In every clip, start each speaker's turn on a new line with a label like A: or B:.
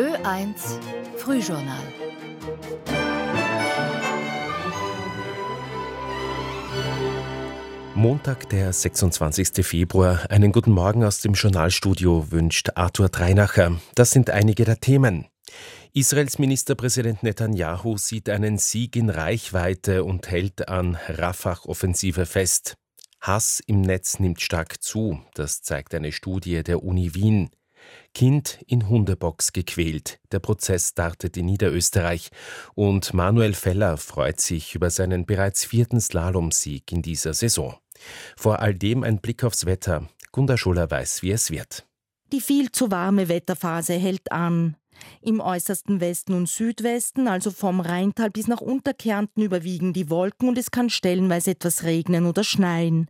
A: Ö1 Frühjournal
B: Montag, der 26. Februar. Einen guten Morgen aus dem Journalstudio wünscht Arthur Dreinacher. Das sind einige der Themen. Israels Ministerpräsident Netanyahu sieht einen Sieg in Reichweite und hält an Rafah-Offensive fest. Hass im Netz nimmt stark zu, das zeigt eine Studie der Uni Wien. Kind in Hundebox gequält. Der Prozess startet in Niederösterreich und Manuel Feller freut sich über seinen bereits vierten Slalomsieg in dieser Saison. Vor all dem ein Blick aufs Wetter. Gunda Scholler weiß, wie es wird.
C: Die viel zu warme Wetterphase hält an. Im äußersten Westen und Südwesten, also vom Rheintal bis nach Unterkärnten, überwiegen die Wolken und es kann stellenweise etwas regnen oder schneien.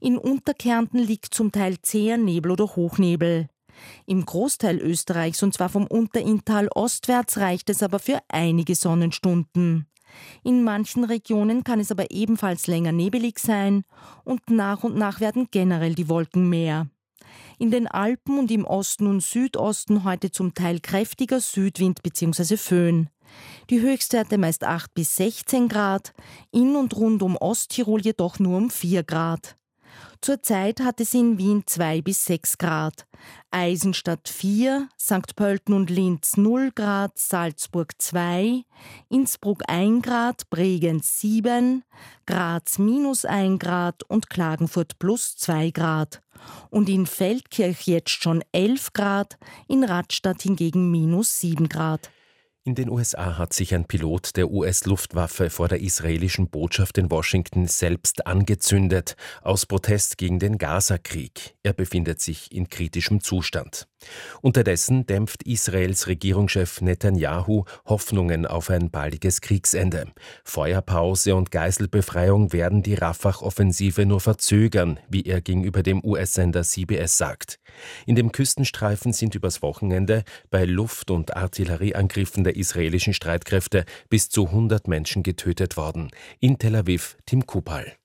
C: In Unterkärnten liegt zum Teil zäher Nebel oder Hochnebel. Im Großteil Österreichs, und zwar vom Unterinntal ostwärts, reicht es aber für einige Sonnenstunden. In manchen Regionen kann es aber ebenfalls länger nebelig sein und nach und nach werden generell die Wolken mehr. In den Alpen und im Osten und Südosten heute zum Teil kräftiger Südwind bzw. Föhn. Die Höchstwerte meist 8 bis 16 Grad, in und rund um Osttirol jedoch nur um 4 Grad. Zurzeit hat es in Wien 2 bis 6 Grad, Eisenstadt 4, St. Pölten und Linz 0 Grad, Salzburg 2, Innsbruck 1 Grad, Bregenz 7, Graz minus 1 Grad und Klagenfurt plus 2 Grad. Und in Feldkirch jetzt schon 11 Grad, in Radstadt hingegen minus 7 Grad.
B: In den USA hat sich ein Pilot der US-Luftwaffe vor der israelischen Botschaft in Washington selbst angezündet, aus Protest gegen den Gaza-Krieg. Er befindet sich in kritischem Zustand. Unterdessen dämpft Israels Regierungschef Netanyahu Hoffnungen auf ein baldiges Kriegsende. Feuerpause und Geiselbefreiung werden die Rafah-Offensive nur verzögern, wie er gegenüber dem US-Sender CBS sagt. In dem Küstenstreifen sind übers Wochenende bei Luft- und Artillerieangriffen der israelischen Streitkräfte bis zu 100 Menschen getötet worden. In Tel Aviv Tim Kupal.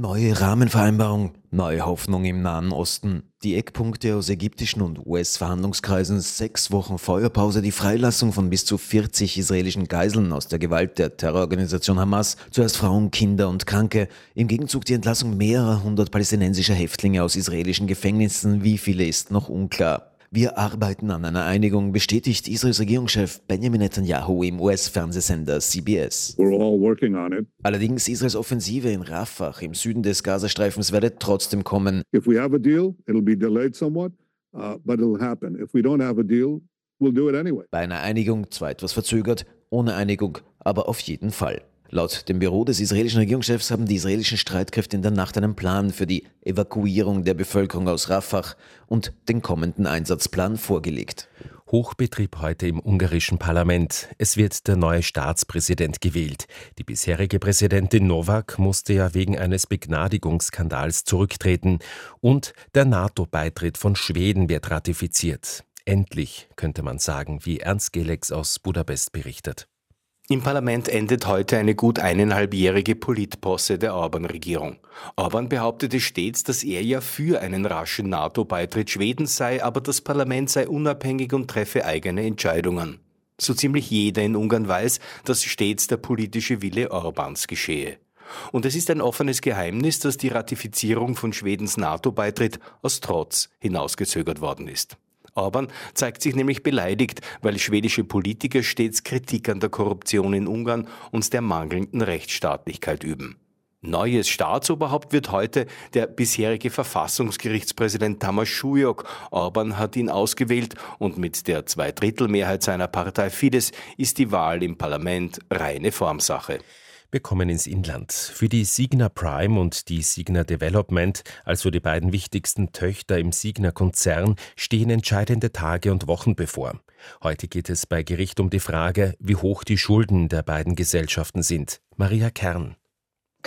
D: Neue Rahmenvereinbarung, neue Hoffnung im Nahen Osten. Die Eckpunkte aus ägyptischen und US-Verhandlungskreisen, sechs Wochen Feuerpause, die Freilassung von bis zu 40 israelischen Geiseln aus der Gewalt der Terrororganisation Hamas, zuerst Frauen, Kinder und Kranke, im Gegenzug die Entlassung mehrerer hundert palästinensischer Häftlinge aus israelischen Gefängnissen, wie viele ist noch unklar. Wir arbeiten an einer Einigung, bestätigt Israels Regierungschef Benjamin Netanyahu im US-Fernsehsender CBS. Allerdings Israels Offensive in Rafah im Süden des Gazastreifens werde trotzdem kommen. If we have a deal, it'll be delayed somewhat, uh, but it'll happen. If we don't have a deal, we'll do it anyway. Bei einer Einigung zwar etwas verzögert, ohne Einigung aber auf jeden Fall. Laut dem Büro des israelischen Regierungschefs haben die israelischen Streitkräfte in der Nacht einen Plan für die Evakuierung der Bevölkerung aus Rafah und den kommenden Einsatzplan vorgelegt.
B: Hochbetrieb heute im ungarischen Parlament. Es wird der neue Staatspräsident gewählt. Die bisherige Präsidentin Novak musste ja wegen eines Begnadigungsskandals zurücktreten. Und der NATO-Beitritt von Schweden wird ratifiziert. Endlich, könnte man sagen, wie Ernst Gelex aus Budapest berichtet.
E: Im Parlament endet heute eine gut eineinhalbjährige Politposse der Orban-Regierung. Orban behauptete stets, dass er ja für einen raschen NATO-Beitritt Schwedens sei, aber das Parlament sei unabhängig und treffe eigene Entscheidungen. So ziemlich jeder in Ungarn weiß, dass stets der politische Wille Orbans geschehe. Und es ist ein offenes Geheimnis, dass die Ratifizierung von Schwedens NATO-Beitritt aus Trotz hinausgezögert worden ist. Orban zeigt sich nämlich beleidigt, weil schwedische Politiker stets Kritik an der Korruption in Ungarn und der mangelnden Rechtsstaatlichkeit üben. Neues Staatsoberhaupt wird heute der bisherige Verfassungsgerichtspräsident Tamas Schujok. Orban hat ihn ausgewählt und mit der Zweidrittelmehrheit seiner Partei Fidesz ist die Wahl im Parlament reine Formsache.
B: Wir kommen ins Inland. Für die Signa Prime und die Signa Development, also die beiden wichtigsten Töchter im Signa-Konzern, stehen entscheidende Tage und Wochen bevor. Heute geht es bei Gericht um die Frage, wie hoch die Schulden der beiden Gesellschaften sind. Maria Kern.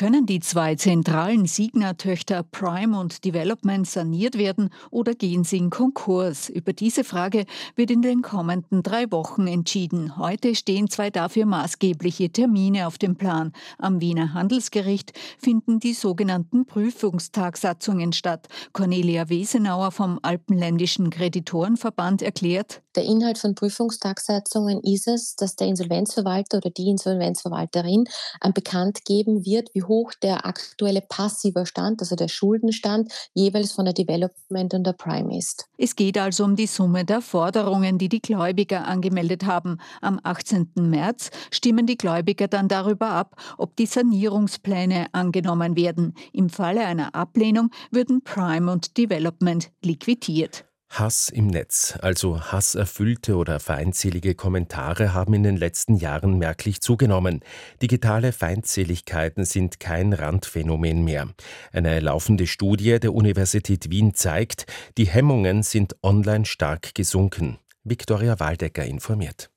F: Können die zwei zentralen Signa-Töchter Prime und Development saniert werden oder gehen sie in Konkurs? Über diese Frage wird in den kommenden drei Wochen entschieden. Heute stehen zwei dafür maßgebliche Termine auf dem Plan. Am Wiener Handelsgericht finden die sogenannten Prüfungstagsatzungen statt. Cornelia Wesenauer vom Alpenländischen Kreditorenverband erklärt,
G: der Inhalt von Prüfungstagsatzungen ist es, dass der Insolvenzverwalter oder die Insolvenzverwalterin bekannt geben wird, wie hoch der aktuelle passiver Stand, also der Schuldenstand, jeweils von der Development und der Prime ist.
F: Es geht also um die Summe der Forderungen, die die Gläubiger angemeldet haben. Am 18. März stimmen die Gläubiger dann darüber ab, ob die Sanierungspläne angenommen werden. Im Falle einer Ablehnung würden Prime und Development liquidiert.
B: Hass im Netz, also hasserfüllte oder feindselige Kommentare haben in den letzten Jahren merklich zugenommen. Digitale Feindseligkeiten sind kein Randphänomen mehr. Eine laufende Studie der Universität Wien zeigt, die Hemmungen sind online stark gesunken. Viktoria Waldecker informiert.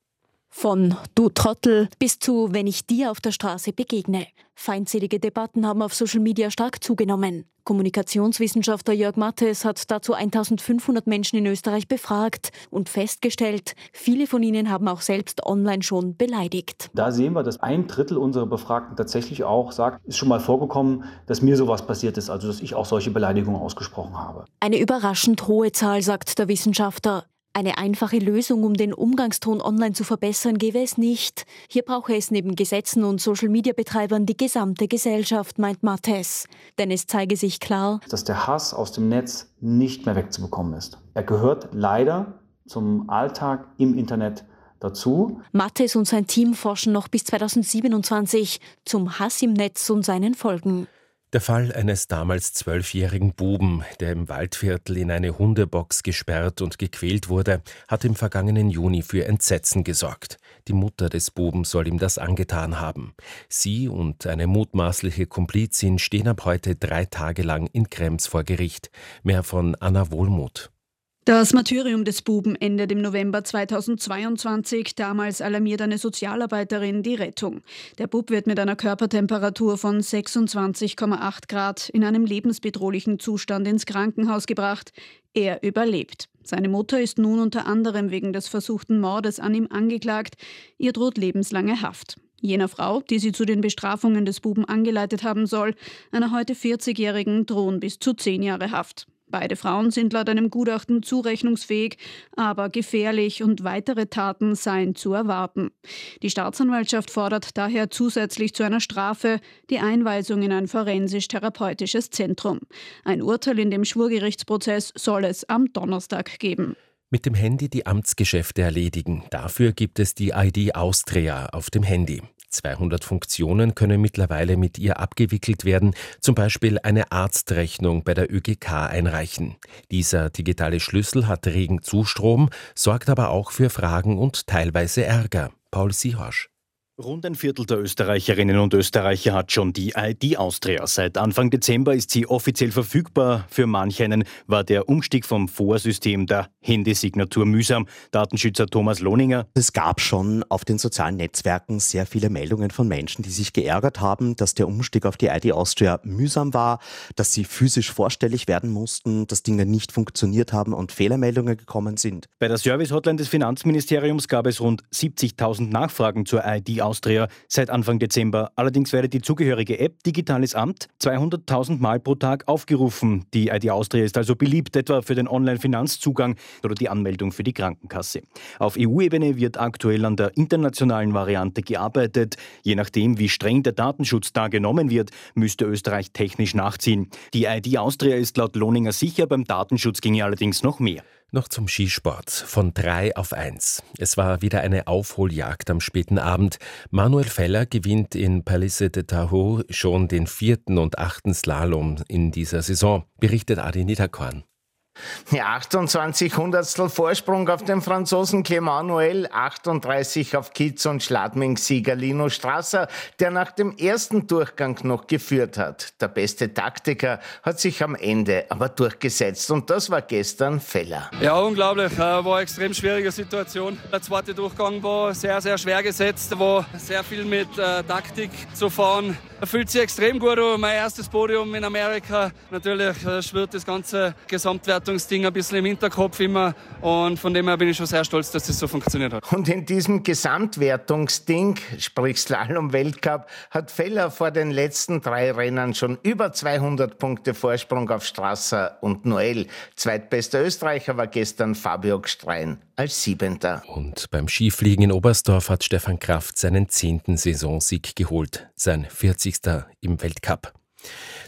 H: Von Du Trottel bis zu Wenn ich dir auf der Straße begegne. Feindselige Debatten haben auf Social Media stark zugenommen. Kommunikationswissenschaftler Jörg Mattes hat dazu 1500 Menschen in Österreich befragt und festgestellt, viele von ihnen haben auch selbst online schon beleidigt.
I: Da sehen wir, dass ein Drittel unserer Befragten tatsächlich auch sagt, ist schon mal vorgekommen, dass mir sowas passiert ist, also dass ich auch solche Beleidigungen ausgesprochen habe.
H: Eine überraschend hohe Zahl, sagt der Wissenschaftler. Eine einfache Lösung, um den Umgangston online zu verbessern, gäbe es nicht. Hier brauche es neben Gesetzen und Social-Media-Betreibern die gesamte Gesellschaft, meint Mattes. Denn es zeige sich klar,
I: dass der Hass aus dem Netz nicht mehr wegzubekommen ist. Er gehört leider zum Alltag im Internet dazu.
H: Mattes und sein Team forschen noch bis 2027 zum Hass im Netz und seinen Folgen.
B: Der Fall eines damals zwölfjährigen Buben, der im Waldviertel in eine Hundebox gesperrt und gequält wurde, hat im vergangenen Juni für Entsetzen gesorgt. Die Mutter des Buben soll ihm das angetan haben. Sie und eine mutmaßliche Komplizin stehen ab heute drei Tage lang in Krems vor Gericht. Mehr von Anna Wohlmuth.
J: Das Martyrium des Buben endet im November 2022. Damals alarmiert eine Sozialarbeiterin die Rettung. Der Bub wird mit einer Körpertemperatur von 26,8 Grad in einem lebensbedrohlichen Zustand ins Krankenhaus gebracht. Er überlebt. Seine Mutter ist nun unter anderem wegen des versuchten Mordes an ihm angeklagt. Ihr droht lebenslange Haft. Jener Frau, die sie zu den Bestrafungen des Buben angeleitet haben soll, einer heute 40-Jährigen, drohen bis zu zehn Jahre Haft. Beide Frauen sind laut einem Gutachten zurechnungsfähig, aber gefährlich und weitere Taten seien zu erwarten. Die Staatsanwaltschaft fordert daher zusätzlich zu einer Strafe die Einweisung in ein forensisch-therapeutisches Zentrum. Ein Urteil in dem Schwurgerichtsprozess soll es am Donnerstag geben.
B: Mit dem Handy die Amtsgeschäfte erledigen. Dafür gibt es die ID Austria auf dem Handy. 200 Funktionen können mittlerweile mit ihr abgewickelt werden, zum Beispiel eine Arztrechnung bei der ÖGK einreichen. Dieser digitale Schlüssel hat regen Zustrom, sorgt aber auch für Fragen und teilweise Ärger. Paul Sihorsch.
K: Rund ein Viertel der Österreicherinnen und Österreicher hat schon die ID Austria. Seit Anfang Dezember ist sie offiziell verfügbar. Für manch einen war der Umstieg vom Vorsystem der Handysignatur mühsam. Datenschützer Thomas Lohninger.
L: Es gab schon auf den sozialen Netzwerken sehr viele Meldungen von Menschen, die sich geärgert haben, dass der Umstieg auf die ID Austria mühsam war, dass sie physisch vorstellig werden mussten, dass Dinge nicht funktioniert haben und Fehlermeldungen gekommen sind.
K: Bei der Service-Hotline des Finanzministeriums gab es rund 70.000 Nachfragen zur ID Austria seit Anfang Dezember. Allerdings werde die zugehörige App Digitales Amt 200.000 Mal pro Tag aufgerufen. Die ID Austria ist also beliebt, etwa für den Online-Finanzzugang oder die Anmeldung für die Krankenkasse. Auf EU-Ebene wird aktuell an der internationalen Variante gearbeitet. Je nachdem, wie streng der Datenschutz da genommen wird, müsste Österreich technisch nachziehen. Die ID Austria ist laut Lohninger sicher, beim Datenschutz ginge allerdings noch mehr.
B: Noch zum Skisport. Von drei auf eins. Es war wieder eine Aufholjagd am späten Abend. Manuel Feller gewinnt in Palisse de Tahoe schon den vierten und achten Slalom in dieser Saison, berichtet Adi Niederkorn.
M: Ja, 28 Hundertstel Vorsprung auf den Franzosen Clément Noël, 38 auf Kitz und Schladming-Sieger Lino Strasser, der nach dem ersten Durchgang noch geführt hat. Der beste Taktiker hat sich am Ende aber durchgesetzt und das war gestern Feller.
N: Ja, unglaublich. Äh, war eine extrem schwierige Situation. Der zweite Durchgang war sehr, sehr schwer gesetzt, war sehr viel mit äh, Taktik zu fahren. Er fühlt sich extrem gut an. Mein erstes Podium in Amerika. Natürlich äh, schwirrt das ganze Gesamtwertungsding ein bisschen im Hinterkopf immer. Und von dem her bin ich schon sehr stolz, dass das so funktioniert hat.
M: Und in diesem Gesamtwertungsding, sprich Slalom-Weltcup, hat Feller vor den letzten drei Rennen schon über 200 Punkte Vorsprung auf Strasser und Noel. Zweitbester Österreicher war gestern Fabio Gstrein als Siebenter.
B: Und beim Skifliegen in Oberstdorf hat Stefan Kraft seinen zehnten Saisonsieg geholt, sein 40. im Weltcup.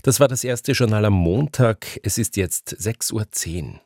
B: Das war das erste Journal am Montag. Es ist jetzt 6.10 Uhr.